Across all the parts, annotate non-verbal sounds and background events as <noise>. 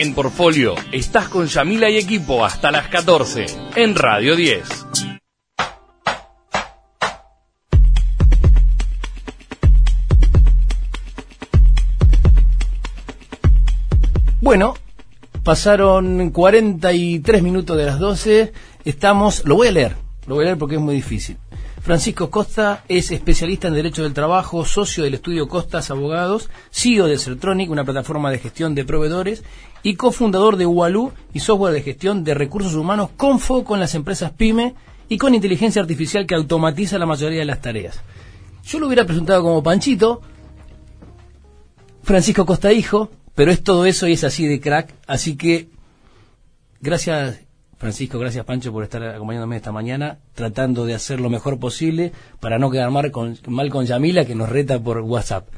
En Portfolio estás con Yamila y equipo hasta las 14 en Radio 10. Bueno, pasaron 43 minutos de las 12. Estamos, lo voy a leer, lo voy a leer porque es muy difícil. Francisco Costa es especialista en Derecho del Trabajo, socio del estudio Costas Abogados, CEO de Certronic, una plataforma de gestión de proveedores, y cofundador de Ualú y software de gestión de recursos humanos con foco en las empresas PYME y con inteligencia artificial que automatiza la mayoría de las tareas. Yo lo hubiera presentado como Panchito, Francisco Costa Hijo, pero es todo eso y es así de crack, así que gracias Francisco, gracias Pancho por estar acompañándome esta mañana, tratando de hacer lo mejor posible para no quedar mal con, mal con Yamila que nos reta por WhatsApp.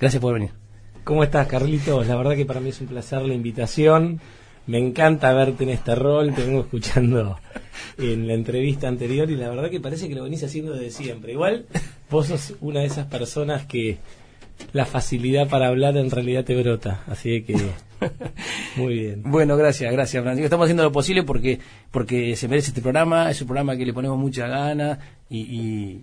Gracias por venir. ¿Cómo estás, Carlitos? La verdad que para mí es un placer la invitación. Me encanta verte en este rol, te vengo escuchando en la entrevista anterior y la verdad que parece que lo venís haciendo desde siempre. Igual vos sos una de esas personas que la facilidad para hablar en realidad te brota, así que <laughs> muy bien. Bueno, gracias, gracias Francisco. Estamos haciendo lo posible porque porque se merece este programa, es un programa que le ponemos mucha gana y,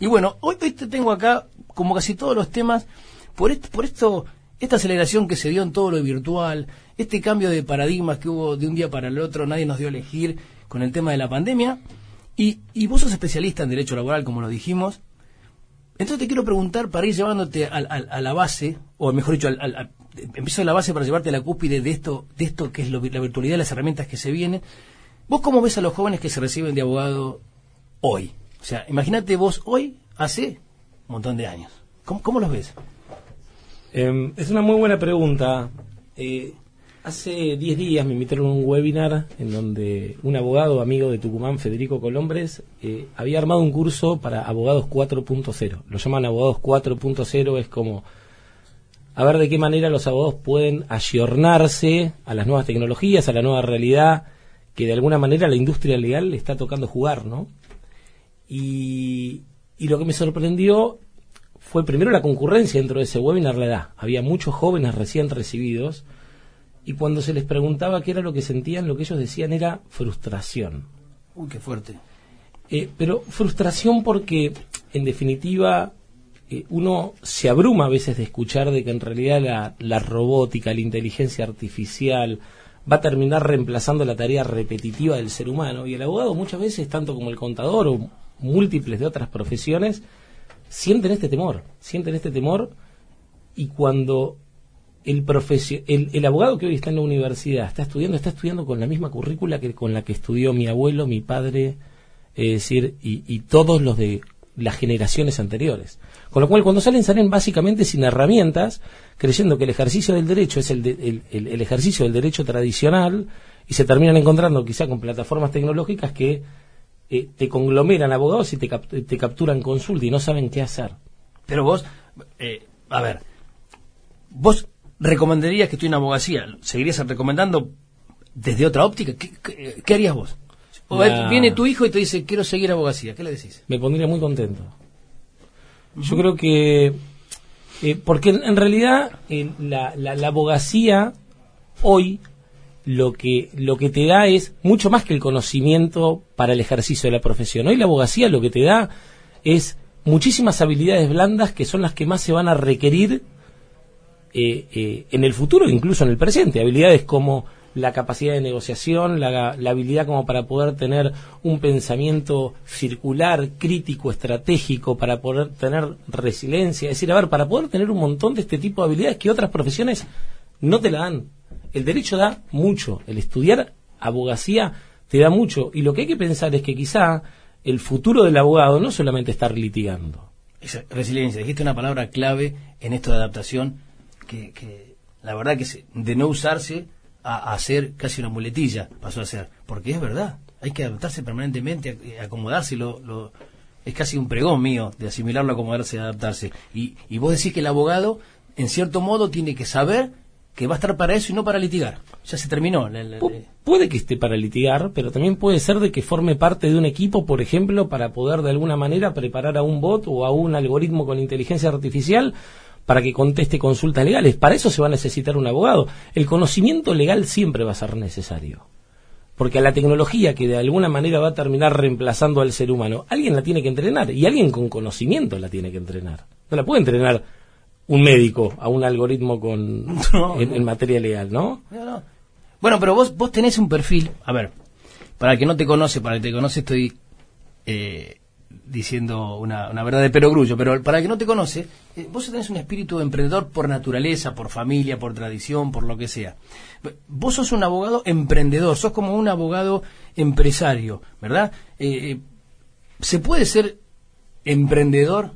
y, bueno, hoy, hoy te tengo acá como casi todos los temas por por esto esta aceleración que se dio en todo lo virtual, este cambio de paradigmas que hubo de un día para el otro, nadie nos dio a elegir con el tema de la pandemia. Y, y vos sos especialista en derecho laboral, como lo dijimos, entonces te quiero preguntar, para ir llevándote a, la base, o mejor dicho, al, empiezo de la base para llevarte a la cúspide de esto, de esto que es la virtualidad, las herramientas que se vienen. ¿Vos cómo ves a los jóvenes que se reciben de abogado hoy? O sea, imagínate vos hoy, hace un montón de años. ¿Cómo, los ves? Em, es una muy buena pregunta. Eh, Hace 10 días me invitaron a un webinar en donde un abogado amigo de Tucumán, Federico Colombres, eh, había armado un curso para abogados 4.0. Lo llaman abogados 4.0, es como a ver de qué manera los abogados pueden ayornarse a las nuevas tecnologías, a la nueva realidad que de alguna manera la industria legal le está tocando jugar, ¿no? Y, y lo que me sorprendió fue primero la concurrencia dentro de ese webinar, la edad. Había muchos jóvenes recién recibidos y cuando se les preguntaba qué era lo que sentían, lo que ellos decían era frustración. Uy, qué fuerte. Eh, pero frustración porque, en definitiva, eh, uno se abruma a veces de escuchar de que en realidad la, la, robótica, la inteligencia artificial va a terminar reemplazando la tarea repetitiva del ser humano. Y el abogado muchas veces, tanto como el contador o múltiples de otras profesiones, sienten este temor, sienten este temor y cuando el, el, el, abogado que hoy está en la universidad está estudiando, está estudiando con la misma currícula que con la que estudió mi abuelo, mi padre, es decir, y, todos los de las generaciones anteriores. Con lo cual, cuando salen, salen básicamente sin herramientas, creyendo que el ejercicio del derecho es el, el, ejercicio del derecho tradicional, y se terminan encontrando quizá con plataformas tecnológicas que eh, te conglomeran abogados y te, te capturan consulta y no saben qué hacer. Pero vos, eh, a ver, vos recomendarías que estoy en abogacía? ¿Seguirías recomendando desde otra óptica? ¿Qué, harías vos? O viene tu hijo y te dice, quiero seguir abogacía. ¿Qué le decís? Me pondría muy contento. Yo creo que... Eh, porque en, realidad eh, la, la, abogacía hoy lo que, lo que te da es mucho más que el conocimiento para el ejercicio de la profesión. Hoy la abogacía lo que te da es muchísimas habilidades blandas que son las que más se van a requerir eh, eh, en el futuro, incluso en el presente. Habilidades como la capacidad de negociación, la, habilidad como para poder tener un pensamiento circular, crítico, estratégico, para poder tener resiliencia. Es decir, a ver, para poder tener un montón de este tipo de habilidades que otras profesiones no te la dan. El derecho da mucho, el estudiar abogacía te da mucho. Y lo que hay que pensar es que quizá el futuro del abogado no solamente estar litigando. resiliencia, dijiste una palabra clave en esto de adaptación que, la verdad que de no usarse a, hacer casi una muletilla pasó a ser, porque es verdad, hay que adaptarse permanentemente, acomodarse, lo, es casi un pregón mío de asimilarlo, acomodarse, adaptarse. Y, y vos decís que el abogado, en cierto modo, tiene que saber que va a estar para eso y no para litigar. Ya se terminó. puede que esté para litigar, pero también puede ser de que forme parte de un equipo, por ejemplo, para poder de alguna manera preparar a un bot o a un algoritmo con inteligencia artificial para que conteste consultas legales. Para eso se va a necesitar un abogado. El conocimiento legal siempre va a ser necesario. Porque a la tecnología que de alguna manera va a terminar reemplazando al ser humano, alguien la tiene que entrenar y alguien con conocimiento la tiene que entrenar. No la puede entrenar un médico a un algoritmo con <laughs> en, materia legal, ¿no? Bueno, pero vos, vos tenés un perfil, a ver, para el que no te conoce, para el que te conoce estoy eh, diciendo una, verdad de perogrullo, pero para el que no te conoce, eh, vos tenés un espíritu emprendedor por naturaleza, por familia, por tradición, por lo que sea. Vos sos un abogado emprendedor, sos como un abogado empresario, ¿verdad? Eh, ¿Se puede ser emprendedor?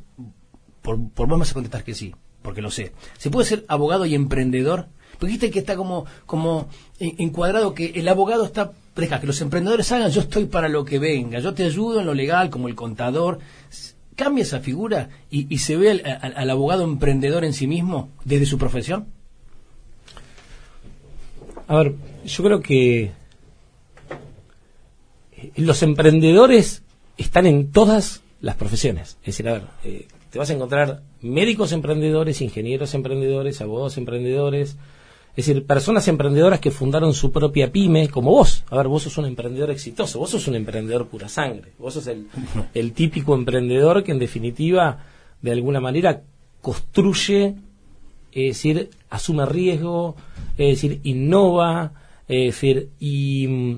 Por, por vos me vas a contestar que sí, porque lo sé. ¿Se puede ser abogado y emprendedor? Porque viste que está como, como encuadrado que el abogado está deja que los emprendedores hagan, yo estoy para lo que venga, yo te ayudo en lo legal como el contador. Cambia esa figura y, se ve al, abogado emprendedor en sí mismo desde su profesión. A ver, yo creo que los emprendedores están en todas las profesiones. Es decir, a ver, eh, te vas a encontrar médicos emprendedores, ingenieros emprendedores, abogados emprendedores, es decir, personas emprendedoras que fundaron su propia pyme, como vos. A ver, vos sos un emprendedor exitoso, vos sos un emprendedor pura sangre. Vos sos el, <laughs> el típico emprendedor que en definitiva, de alguna manera, construye, es decir, asume riesgo, es decir, innova, es decir, y...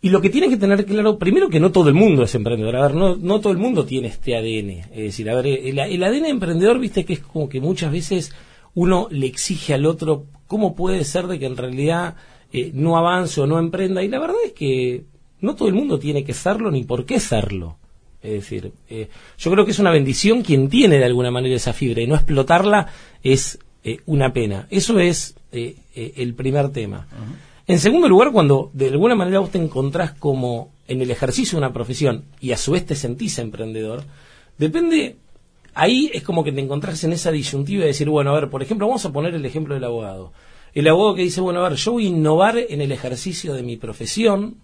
Y lo que tiene que tener claro, primero que no todo el mundo es emprendedor. A ver, no, no todo el mundo tiene este ADN. Es decir, a ver, el, el ADN emprendedor, viste que es como que muchas veces uno le exige al otro cómo puede ser de que en realidad eh, no avance o no emprenda. Y la verdad es que no todo el mundo tiene que serlo ni por qué serlo. Es decir, eh, yo creo que es una bendición quien tiene de alguna manera esa fibra y no explotarla es eh, una pena. Eso es el primer tema. En segundo lugar, cuando de alguna manera vos te encontrás como en el ejercicio de una profesión y a su vez te sentís emprendedor, depende ahí es como que te encontrás en esa disyuntiva de decir, bueno, a ver, por ejemplo, vamos a poner el ejemplo del abogado. El abogado que dice, bueno, a ver, yo voy a innovar en el ejercicio de mi profesión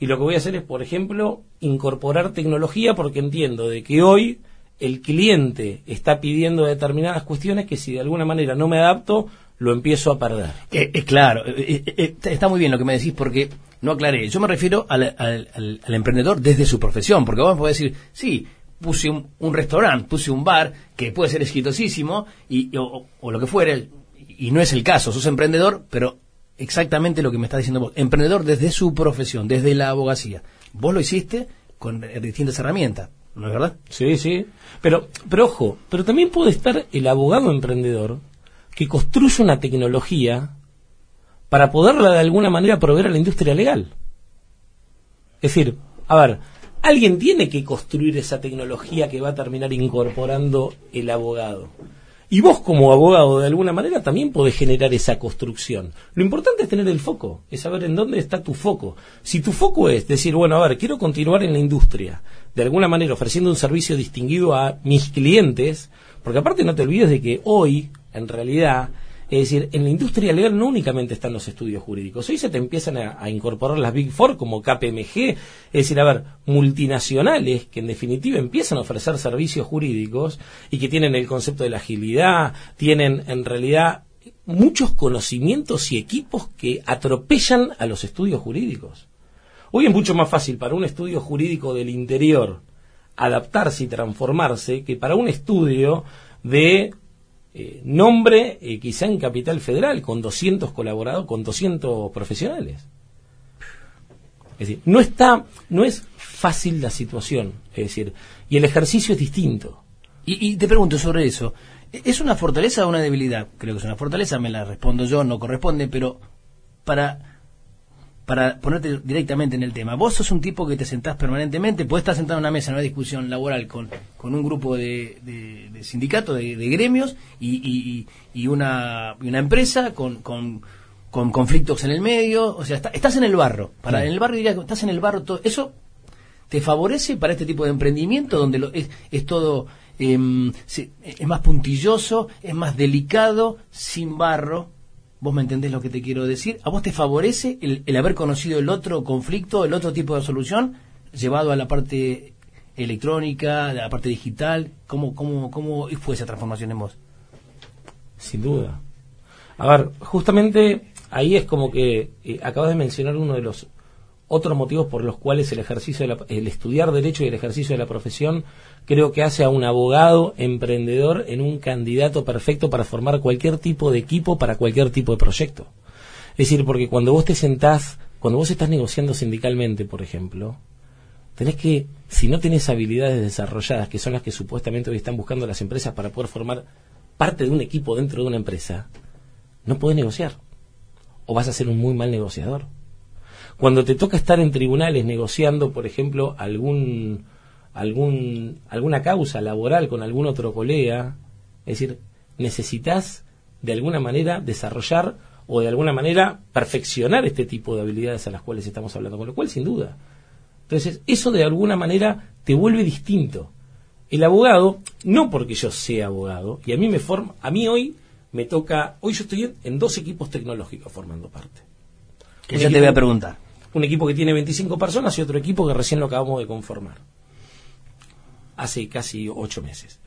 y lo que voy a hacer es, por ejemplo, incorporar tecnología porque entiendo de que hoy el cliente está pidiendo determinadas cuestiones que si de alguna manera no me adapto, lo empiezo a perder. Eh, eh claro, eh, eh, está muy bien lo que me decís porque no aclaré. Yo me refiero al, al emprendedor desde su profesión, porque vos podés decir, sí, puse un, un restaurante, puse un bar que puede ser exitosísimo y, o, lo que fuere, y no es el caso, sos emprendedor, pero exactamente lo que me está diciendo vos, emprendedor desde su profesión, desde la abogacía. Vos lo hiciste con distintas herramientas, ¿no es verdad? Sí, sí. Pero, pero ojo, pero también puede estar el abogado emprendedor que construye una tecnología para poderla de alguna manera proveer a la industria legal. Es decir, a ver, alguien tiene que construir esa tecnología que va a terminar incorporando el abogado. Y vos como abogado de alguna manera también podés generar esa construcción. Lo importante es tener el foco, es saber en dónde está tu foco. Si tu foco es decir, bueno, a ver, quiero continuar en la industria, de alguna manera ofreciendo un servicio distinguido a mis clientes, porque aparte no te olvides de que hoy, en realidad, es decir, en la industria legal no únicamente están los estudios jurídicos. Hoy se te empiezan a, incorporar las Big Four como KPMG, es decir, a ver, multinacionales que en definitiva empiezan a ofrecer servicios jurídicos y que tienen el concepto de la agilidad, tienen en realidad muchos conocimientos y equipos que atropellan a los estudios jurídicos. Hoy es mucho más fácil para un estudio jurídico del interior adaptarse y transformarse que para un estudio de eh, nombre eh, quizá en Capital Federal con 200 colaboradores, con 200 profesionales. Es decir, no está, no es fácil la situación, es decir, y el ejercicio es distinto. Y, y te pregunto sobre eso, ¿es una fortaleza o una debilidad? Creo que es una fortaleza, me la respondo yo, no corresponde, pero para para ponerte directamente en el tema. Vos sos un tipo que te sentás permanentemente, puedes estar sentado en una mesa en una discusión laboral con, con un grupo de, de, sindicatos, de, gremios y, y, una, una empresa con, con, conflictos en el medio. O sea, estás en el barro. Para, En el barrio dirías, estás en el barro. Todo, ¿Eso te favorece para este tipo de emprendimiento donde lo, es, es todo... Em, es más puntilloso, es más delicado, sin barro, Vos me entendés lo que te quiero decir. ¿A vos te favorece el, haber conocido el otro conflicto, el otro tipo de solución, llevado a la parte electrónica, la parte digital? ¿Cómo, cómo, cómo fue esa transformación en vos? Sin duda. A ver, justamente ahí es como que eh, acabas de mencionar uno de los otros motivos por los cuales el ejercicio de el estudiar derecho y el ejercicio de la profesión creo que hace a un abogado emprendedor en un candidato perfecto para formar cualquier tipo de equipo para cualquier tipo de proyecto. Es decir, porque cuando vos te sentás, cuando vos estás negociando sindicalmente, por ejemplo, tenés que, si no tenés habilidades desarrolladas, que son las que supuestamente hoy están buscando las empresas para poder formar parte de un equipo dentro de una empresa, no podés negociar. O vas a ser un muy mal negociador. Cuando te toca estar en tribunales negociando, por ejemplo, algún, algún, alguna causa laboral con algún otro colega, es decir, necesitas de alguna manera desarrollar o de alguna manera perfeccionar este tipo de habilidades a las cuales estamos hablando, con lo cual sin duda. Entonces, eso de alguna manera te vuelve distinto. El abogado, no porque yo sea abogado, y a mí me forma, a mí hoy me toca, hoy yo estoy en dos equipos tecnológicos formando parte. Que ya te voy a preguntar un equipo que tiene 25 personas y otro equipo que recién lo acabamos de conformar. Hace casi ocho meses.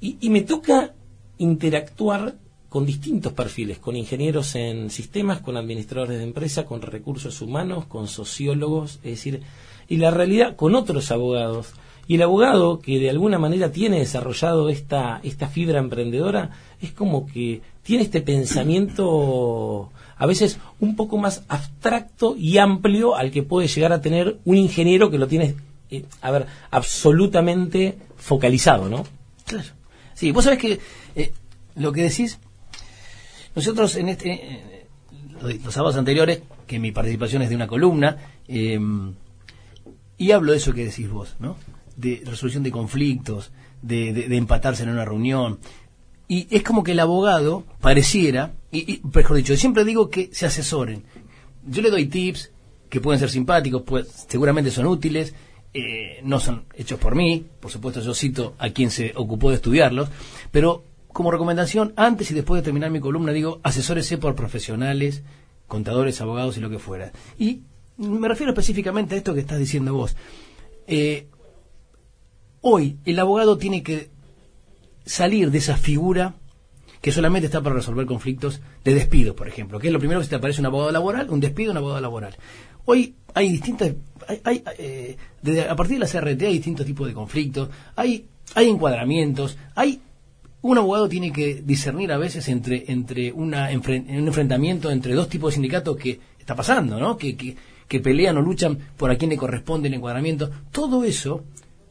Y, me toca interactuar con distintos perfiles, con ingenieros en sistemas, con administradores de empresa, con recursos humanos, con sociólogos, es decir, y la realidad con otros abogados. Y el abogado que de alguna manera tiene desarrollado esta, esta fibra emprendedora es como que tiene este pensamiento a veces un poco más abstracto y amplio al que puede llegar a tener un ingeniero que lo tiene, eh, a ver, absolutamente focalizado, ¿no? Claro. Sí, vos sabés que eh, lo que decís, nosotros en este, eh, los sábados anteriores, que mi participación es de una columna, y hablo de eso que decís vos, ¿no? De resolución de conflictos, de, de empatarse en una reunión, y es como que el abogado pareciera, y, mejor dicho, siempre digo que se asesoren. Yo le doy tips que pueden ser simpáticos, pues seguramente son útiles, eh, no son hechos por mí, por supuesto yo cito a quien se ocupó de estudiarlos, pero como recomendación, antes y después de terminar mi columna, digo, asesórese por profesionales, contadores, abogados y lo que fuera. Y me refiero específicamente a esto que estás diciendo vos. Eh, hoy el abogado tiene que salir de esa figura que solamente está para resolver conflictos de despido, por ejemplo, que es lo primero que se te aparece un abogado laboral, un despido, un abogado laboral. Hoy hay distintas, hay, eh, a partir de la CRT hay distintos tipos de conflictos, hay, hay encuadramientos, hay un abogado tiene que discernir a veces entre, entre una, un enfrentamiento entre dos tipos de sindicatos que está pasando, ¿no? Que, que, que pelean o luchan por a quién le corresponde el encuadramiento. Todo eso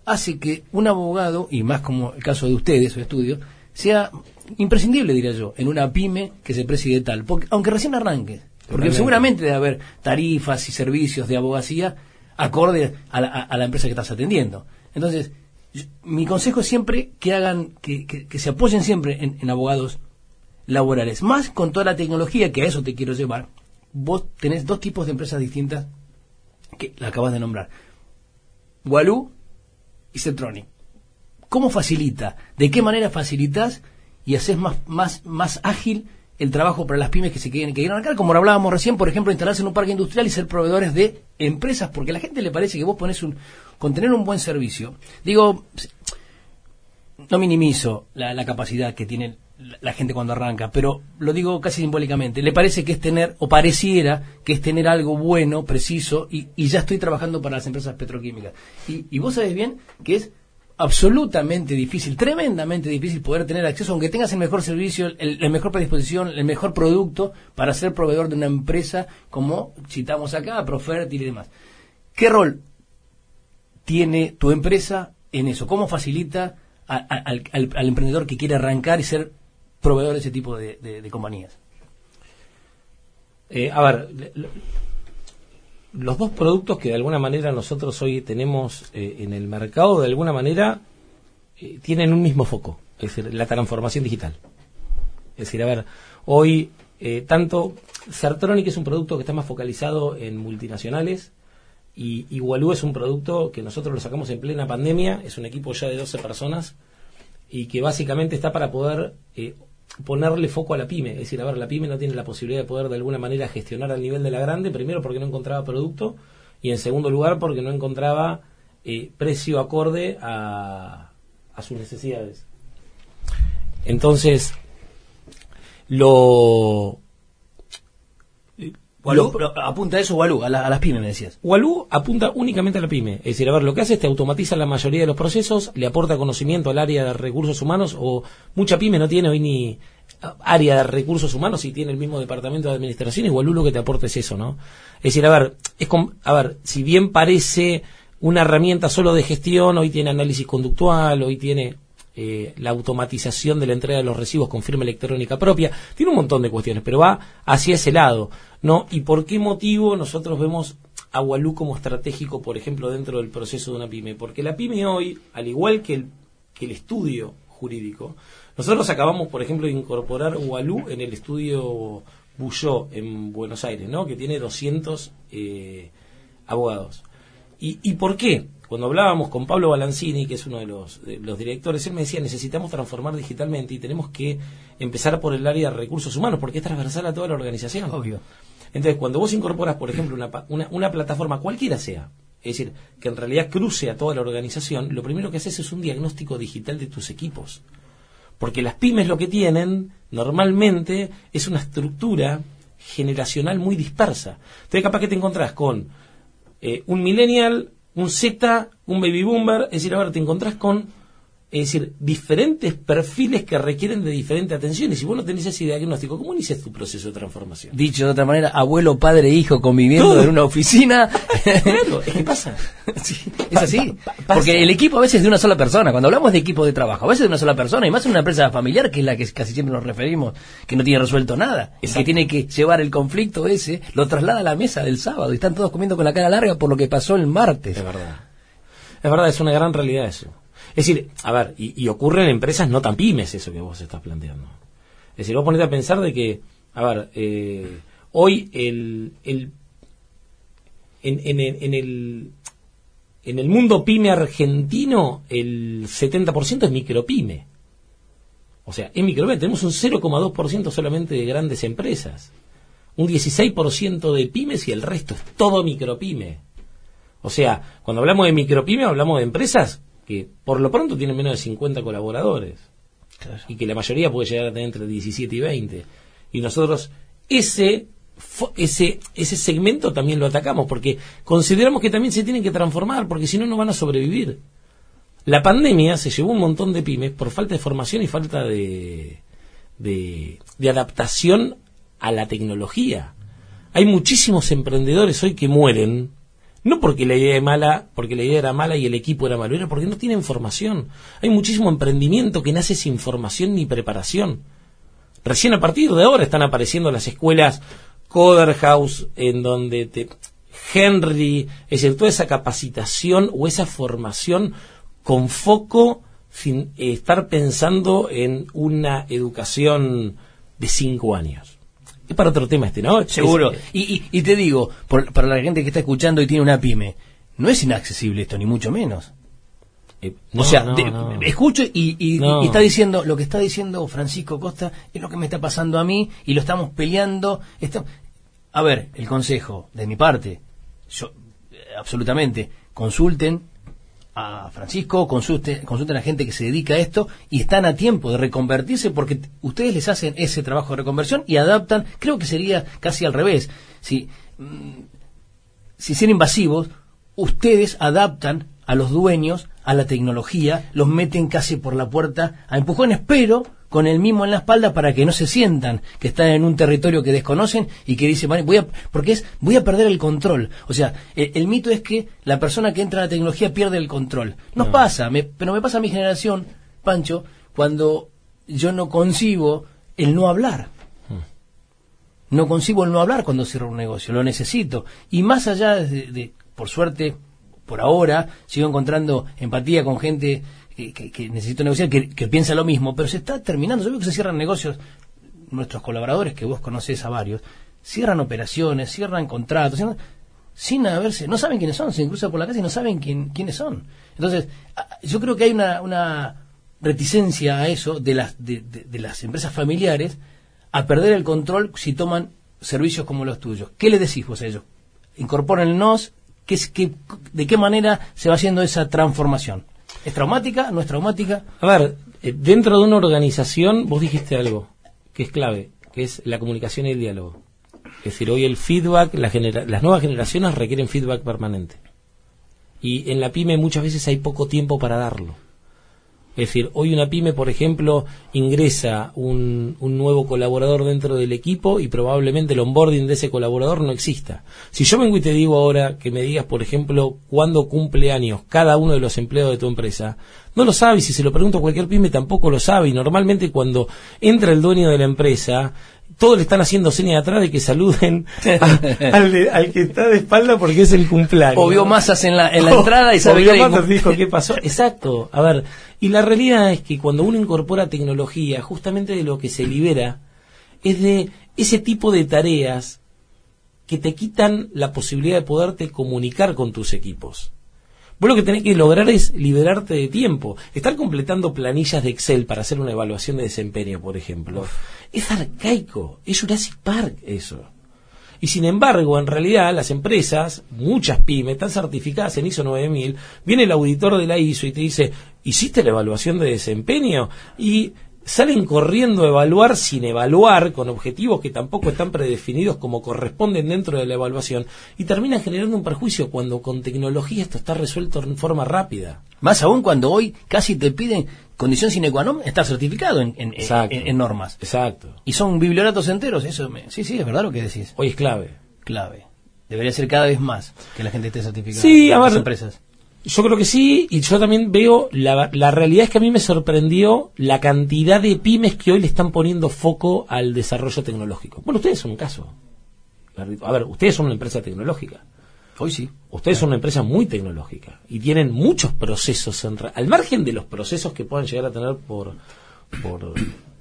hace que un abogado, y más como el caso de ustedes, su estudio, sea imprescindible, diría yo, en una pyme que se preside tal, porque, aunque recién arranque, porque seguramente debe haber tarifas y servicios de abogacía acorde a la, empresa que estás atendiendo. Entonces, mi consejo es siempre que hagan, que, que, se apoyen siempre en, en, abogados laborales, más con toda la tecnología que a eso te quiero llevar. Vos tenés dos tipos de empresas distintas que la acabas de nombrar. Walú y. ¿Cómo facilita? ¿De qué manera facilitas y haces más, más, más ágil el trabajo para las pymes que se quieren, que quieren acá? Como hablábamos recién, por ejemplo, instalarse en un parque industrial y ser proveedores de empresas, porque a la gente le parece que vos pones un, con tener un buen servicio. Digo, no minimizo la, capacidad que tiene la gente cuando arranca, pero lo digo casi simbólicamente, le parece que es tener, o pareciera que es tener algo bueno, preciso, y, ya estoy trabajando para las empresas petroquímicas. Y, y vos sabés bien que es absolutamente difícil, tremendamente difícil poder tener acceso, aunque tengas el mejor servicio, el, mejor predisposición, el mejor producto para ser proveedor de una empresa como citamos acá, Profertil y demás. ¿Qué rol tiene tu empresa en eso? ¿Cómo facilita al, emprendedor que quiere arrancar y ser proveedor de ese tipo de, compañías? Eh, a ver, los dos productos que de alguna manera nosotros hoy tenemos eh, en el mercado, de alguna manera, eh, tienen un mismo foco, es decir, la transformación digital. Es decir, a ver, hoy tanto Certronic es un producto que está más focalizado en multinacionales y Igualú es un producto que nosotros lo sacamos en plena pandemia, es un equipo ya de 12 personas y que básicamente está para poder ponerle foco a la pyme. Es decir, a ver, la pyme no tiene la posibilidad de poder de alguna manera gestionar al nivel de la grande, primero porque no encontraba producto y en segundo lugar porque no encontraba eh, precio acorde a, a sus necesidades. Entonces, lo, Walú, apunta a eso Walú, a, a, las pymes me decías. Walú apunta únicamente a la pyme. Es decir, a ver, lo que hace es te automatiza la mayoría de los procesos, le aporta conocimiento al área de recursos humanos, o mucha pyme no tiene hoy ni área de recursos humanos y tiene el mismo departamento de administración, y Walú lo que te aporta es eso, ¿no? Es decir, a ver, es a ver, si bien parece una herramienta solo de gestión, hoy tiene análisis conductual, hoy tiene eh, la automatización de la entrega de los recibos con firma electrónica propia, tiene un montón de cuestiones, pero va hacia ese lado, ¿no? ¿Y por qué motivo nosotros vemos a Walú como estratégico, por ejemplo, dentro del proceso de una pyme? Porque la pyme hoy, al igual que el, que el estudio jurídico, nosotros acabamos, por ejemplo, de incorporar Walú en el estudio Bouillot en Buenos Aires, ¿no? Que tiene 200 eh, abogados. ¿Y, ¿Y por qué? Cuando hablábamos con Pablo Balancini, que es uno de los, los, directores, él me decía, necesitamos transformar digitalmente y tenemos que empezar por el área de recursos humanos, porque es transversal a toda la organización. Obvio. Entonces, cuando vos incorporas, por ejemplo, una, una, una plataforma, cualquiera sea, es decir, que en realidad cruce a toda la organización, lo primero que haces es un diagnóstico digital de tus equipos. Porque las pymes lo que tienen, normalmente, es una estructura generacional muy dispersa. Entonces, capaz que te encontrás con eh, un millennial un Z, un baby boomer, es decir, ahora te encontrás con es decir, diferentes perfiles que requieren de diferentes atenciones. Y vos no tenés ese diagnóstico, ¿cómo inicias tu proceso de transformación? Dicho de otra manera, abuelo, padre, hijo conviviendo en una oficina. claro, es que pasa. <laughs> es así. Porque el equipo a veces es de una sola persona. Cuando hablamos de equipo de trabajo, a veces es de una sola persona. Y más en una empresa familiar, que es la que casi siempre nos referimos, que no tiene resuelto nada. Es que tiene que llevar el conflicto ese, lo traslada a la mesa del sábado. Y están todos comiendo con la cara larga por lo que pasó el martes. Es verdad. Es verdad, es una gran realidad eso. Es decir, a ver, y, ocurre en empresas no tan pymes eso que vos estás planteando. Es decir, vos ponete a pensar de que, a ver, eh, hoy el, el en, en, en, el en el mundo pyme argentino el 70% es micropyme. O sea, en micropyme tenemos un 0,2% solamente de grandes empresas. Un 16% de pymes y el resto es todo micropyme. O sea, cuando hablamos de micropyme hablamos de empresas que por lo pronto tienen menos de 50 colaboradores y que la mayoría puede llegar a tener entre 17 y 20. Y nosotros ese ese ese segmento también lo atacamos porque consideramos que también se tienen que transformar porque si no no van a sobrevivir. La pandemia se llevó un montón de pymes por falta de formación y falta de, de, de adaptación a la tecnología. Hay muchísimos emprendedores hoy que mueren no porque la idea mala, porque la idea era mala y el equipo era malo, era porque no tienen formación. Hay muchísimo emprendimiento que nace sin formación ni preparación. Recién a partir de ahora están apareciendo las escuelas Coder House, en donde te, Henry, es decir, toda esa capacitación o esa formación con foco sin estar pensando en una educación de cinco años. Es para otro tema este, ¿no? Seguro. y, y, te digo, para la gente que está escuchando y tiene una pyme, no es inaccesible esto, ni mucho menos. Eh, o sea, escucho y, y, está diciendo, lo que está diciendo Francisco Costa es lo que me está pasando a mí y lo estamos peleando. A ver, el consejo de mi parte, yo, eh, absolutamente, consulten a Francisco, consulten, a gente que se dedica a esto y están a tiempo de reconvertirse porque ustedes les hacen ese trabajo de reconversión y adaptan, creo que sería casi al revés. Si, mm, si ser invasivos, ustedes adaptan a los dueños a la tecnología, los meten casi por la puerta a empujones, pero con el mismo en la espalda para que no se sientan que están en un territorio que desconocen y que dicen, voy a, porque es, voy a perder el control. O sea, el, mito es que la persona que entra a la tecnología pierde el control. Nos pasa, pero me pasa a mi generación, Pancho, cuando yo no concibo el no hablar. Hmm. No concibo el no hablar cuando cierro un negocio, lo necesito. Y más allá de por suerte, por ahora, sigo encontrando empatía con gente que, necesito negociar, que, piensa lo mismo, pero se está terminando. Yo veo que se cierran negocios, nuestros colaboradores, que vos conocés a varios, cierran operaciones, cierran contratos, sin haberse, no saben quiénes son, se cruzan por la calle y no saben quién, quiénes son. Entonces, yo creo que hay una, una reticencia a eso de las, de, las empresas familiares a perder el control si toman servicios como los tuyos. ¿Qué le decís vos a ellos? Incorporen qué, qué- ¿De qué manera se va haciendo esa transformación? ¿Es traumática? ¿No es traumática? A ver, eh, dentro de una organización vos dijiste algo que es clave, que es la comunicación y el diálogo. Es decir, hoy el feedback, las nuevas generaciones requieren feedback permanente. Y en la pyme muchas veces hay poco tiempo para darlo. Es decir, hoy una pyme, por ejemplo, ingresa un, nuevo colaborador dentro del equipo y probablemente el onboarding de ese colaborador no exista. Si yo vengo y te digo ahora que me digas, por ejemplo, cuándo cumple años cada uno de los empleados de tu empresa, no lo sabe y si se lo pregunto a cualquier pyme tampoco lo sabe y normalmente cuando entra el dueño de la empresa todos le están haciendo señas atrás de que saluden a- <laughs> al, de- al que está de espalda porque es el cumpleaños. O vio masas en la, en la O- entrada y o <laughs> sabe vio masas, dijo qué <laughs> pasó. Exacto. A ver, y la realidad es que cuando uno incorpora tecnología, justamente de lo que se libera es de ese tipo de tareas que te quitan la posibilidad de poderte comunicar con tus equipos. Vos lo que tenés que lograr es liberarte de tiempo. Estar completando planillas de Excel para hacer una evaluación de desempeño, por ejemplo, es arcaico, es Jurassic Park eso. Y sin embargo, en realidad, las empresas, muchas pymes, están certificadas en ISO 9000. Viene el auditor de la ISO y te dice, ¿hiciste la evaluación de desempeño? Y salen corriendo a evaluar sin evaluar, con objetivos que tampoco están predefinidos como corresponden dentro de la evaluación, y terminan generando un perjuicio cuando con tecnología esto está resuelto en forma rápida. Más aún cuando hoy casi te piden condición sine qua non estar certificado en, en- Exacto. en- en normas. Exacto. Y son biblioratos enteros, eso me- sí, sí, es verdad lo que decís. Hoy es clave. Clave. Debería ser cada vez más que la gente esté certificada. Sí, a en las empresas. Yo creo que sí, y yo también veo, la, la realidad es que a mí me sorprendió la cantidad de pymes que hoy le están poniendo foco al desarrollo tecnológico. Bueno, ustedes son un caso. A ver, ustedes son una empresa tecnológica. Hoy sí. Ustedes son una empresa muy tecnológica y tienen muchos procesos, en al margen de los procesos que puedan llegar a tener por, por,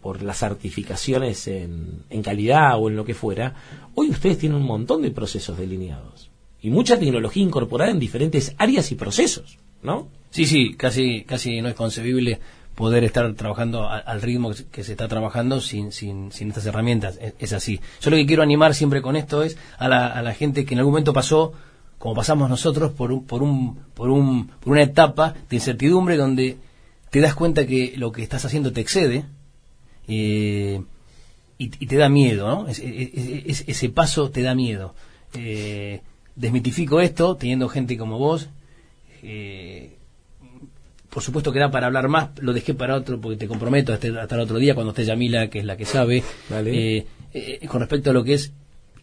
por las certificaciones en, en calidad o en lo que fuera, hoy ustedes tienen un montón de procesos delineados y mucha tecnología incorporada en diferentes áreas y procesos, ¿no? Sí, sí, casi, casi no es concebible poder estar trabajando a- al ritmo que se- está trabajando sin, sin, sin estas herramientas. Es, es así. Yo lo que quiero animar siempre con esto es a la, a la gente que en algún momento pasó, como pasamos nosotros, por, un, por, un, por, un, por una etapa de incertidumbre donde te das cuenta que lo que estás haciendo te excede eh, y, te da miedo, ¿no? Es- es- es- ese paso te da miedo. Eh, desmitifico esto teniendo gente como vos. eh, por supuesto que da para hablar más, lo dejé para otro porque te comprometo hasta, hasta el otro día cuando esté Yamila, que es la que sabe, eh, eh, con respecto a lo que es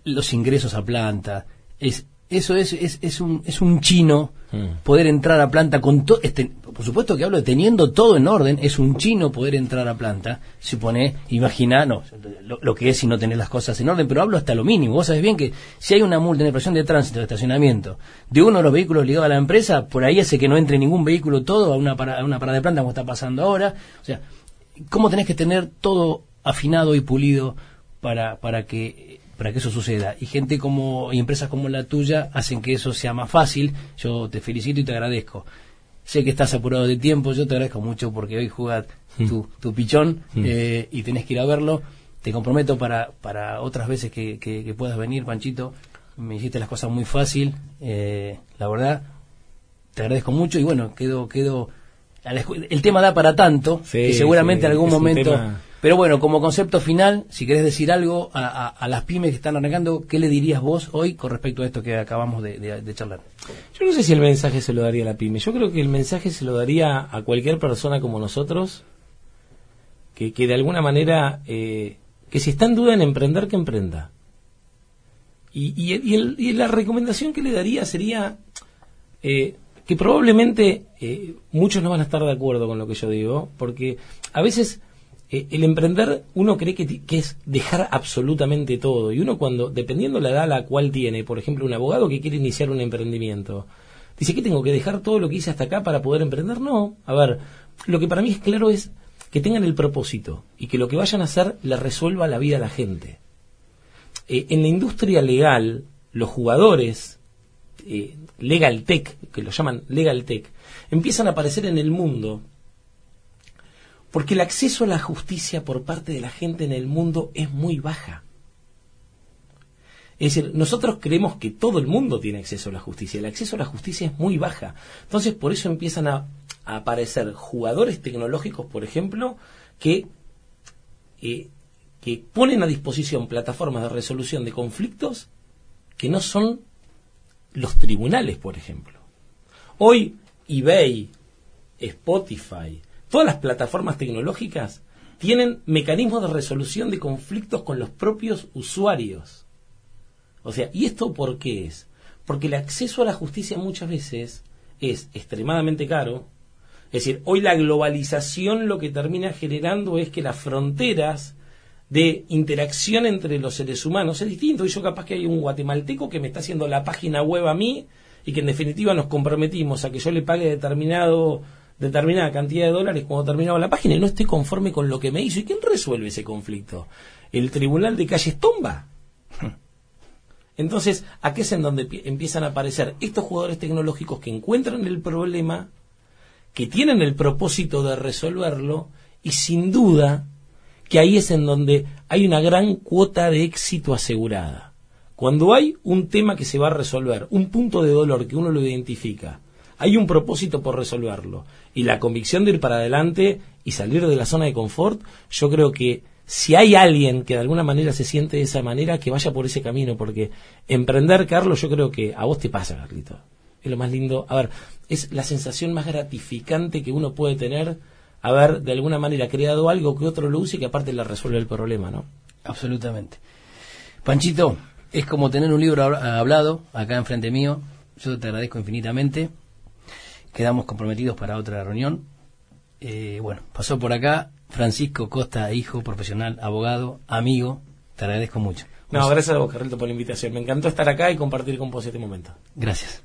los ingresos a planta. Es, eso es, es, es, un, es un chino Mm. poder entrar a planta con todo, este, por supuesto que hablo de teniendo todo en orden, es un chino poder entrar a planta, se pone, imagina, no, lo, lo que es si no tenés las cosas en orden, pero hablo hasta lo mínimo, vos sabés bien que si hay una multa en infracción de tránsito, de estacionamiento, de uno de los vehículos ligados a la empresa, por ahí hace que no entre ningún vehículo todo a una, para, a una parada de planta como está pasando ahora, o sea, ¿cómo tenés que tener todo afinado y pulido para, para que para que eso suceda. Y gente como y empresas como la tuya hacen que eso sea más fácil. Yo te felicito y te agradezco. Sé que estás apurado de tiempo. Yo te agradezco mucho porque hoy juega tu, tu pichón eh, y tenés que ir a verlo. Te comprometo para para otras veces que, que- que puedas venir Panchito. Me hiciste las cosas muy fácil eh, la verdad. Te agradezco mucho y bueno quedo quedo el tema da para tanto Sí, y seguramente sí, en algún momento tema- pero bueno, como concepto final, si querés decir algo a, las pymes que están arrancando, ¿qué le dirías vos hoy con respecto a esto que acabamos de, charlar? Yo no sé si el mensaje se lo daría a la pyme. Yo creo que el mensaje se lo daría a cualquier persona como nosotros que, que de alguna manera, eh, que si está en duda en emprender, que emprenda. Y, y el- y la recomendación que le daría sería eh, que probablemente eh, muchos no van a estar de acuerdo con lo que yo digo, porque a veces eh, el emprender uno cree que, es dejar absolutamente todo, y uno cuando, dependiendo la edad a la cual tiene, por ejemplo, un abogado que quiere iniciar un emprendimiento, dice que tengo que dejar todo lo que hice hasta acá para poder emprender, no, a ver, lo que para mí es claro es que tengan el propósito y que lo que vayan a hacer le resuelva la vida a la gente. Eh, en la industria legal, los jugadores eh, legal tech, que lo llaman legal tech, empiezan a aparecer en el mundo porque el acceso a la justicia por parte de la gente en el mundo es muy baja. Es decir, nosotros creemos que todo el mundo tiene acceso a la justicia. El acceso a la justicia es muy baja. Entonces, por eso empiezan a, aparecer jugadores tecnológicos, por ejemplo, que, eh, que ponen a disposición plataformas de resolución de conflictos que no son los tribunales, por ejemplo. Hoy, eBay, Spotify, todas las plataformas tecnológicas tienen mecanismos de resolución de conflictos con los propios usuarios. O sea, ¿y esto por qué es? Porque el acceso a la justicia muchas veces es extremadamente caro. Es decir, hoy la globalización lo que termina generando es que las fronteras de interacción entre los seres humanos es distinto. Y yo capaz que hay un guatemalteco que me está haciendo la página web a mí y que en definitiva nos comprometimos a que yo le pague determinado determinada cantidad de dólares cuando terminaba la página y no estoy conforme con lo que me hizo. ¿Y quién resuelve ese conflicto? ¿El tribunal de calles Tomba? <laughs> Entonces, aquí es en donde empiezan a aparecer estos jugadores tecnológicos que encuentran el problema, que tienen el propósito de resolverlo y sin duda que ahí es en donde hay una gran cuota de éxito asegurada. Cuando hay un tema que se va a resolver, un punto de dolor que uno lo identifica, hay un propósito por resolverlo y la convicción de ir para adelante y salir de la zona de confort, yo creo que si hay alguien que de alguna manera se siente de esa manera, que vaya por ese camino, porque emprender, Carlos, yo creo que a vos te pasa, Carlito. Es lo más lindo. A ver, es la sensación más gratificante que uno puede tener haber de alguna manera creado algo que otro lo use y que aparte le resuelve el problema, ¿no? Absolutamente. Panchito, es como tener un libro hablado acá enfrente mío. Yo te agradezco infinitamente quedamos comprometidos para otra reunión. Eh, bueno, pasó por acá Francisco Costa, hijo, profesional, abogado, amigo. Te agradezco mucho. No, gracias a vos, Carlito, por la invitación. Me encantó estar acá y compartir con vos este momento. Gracias.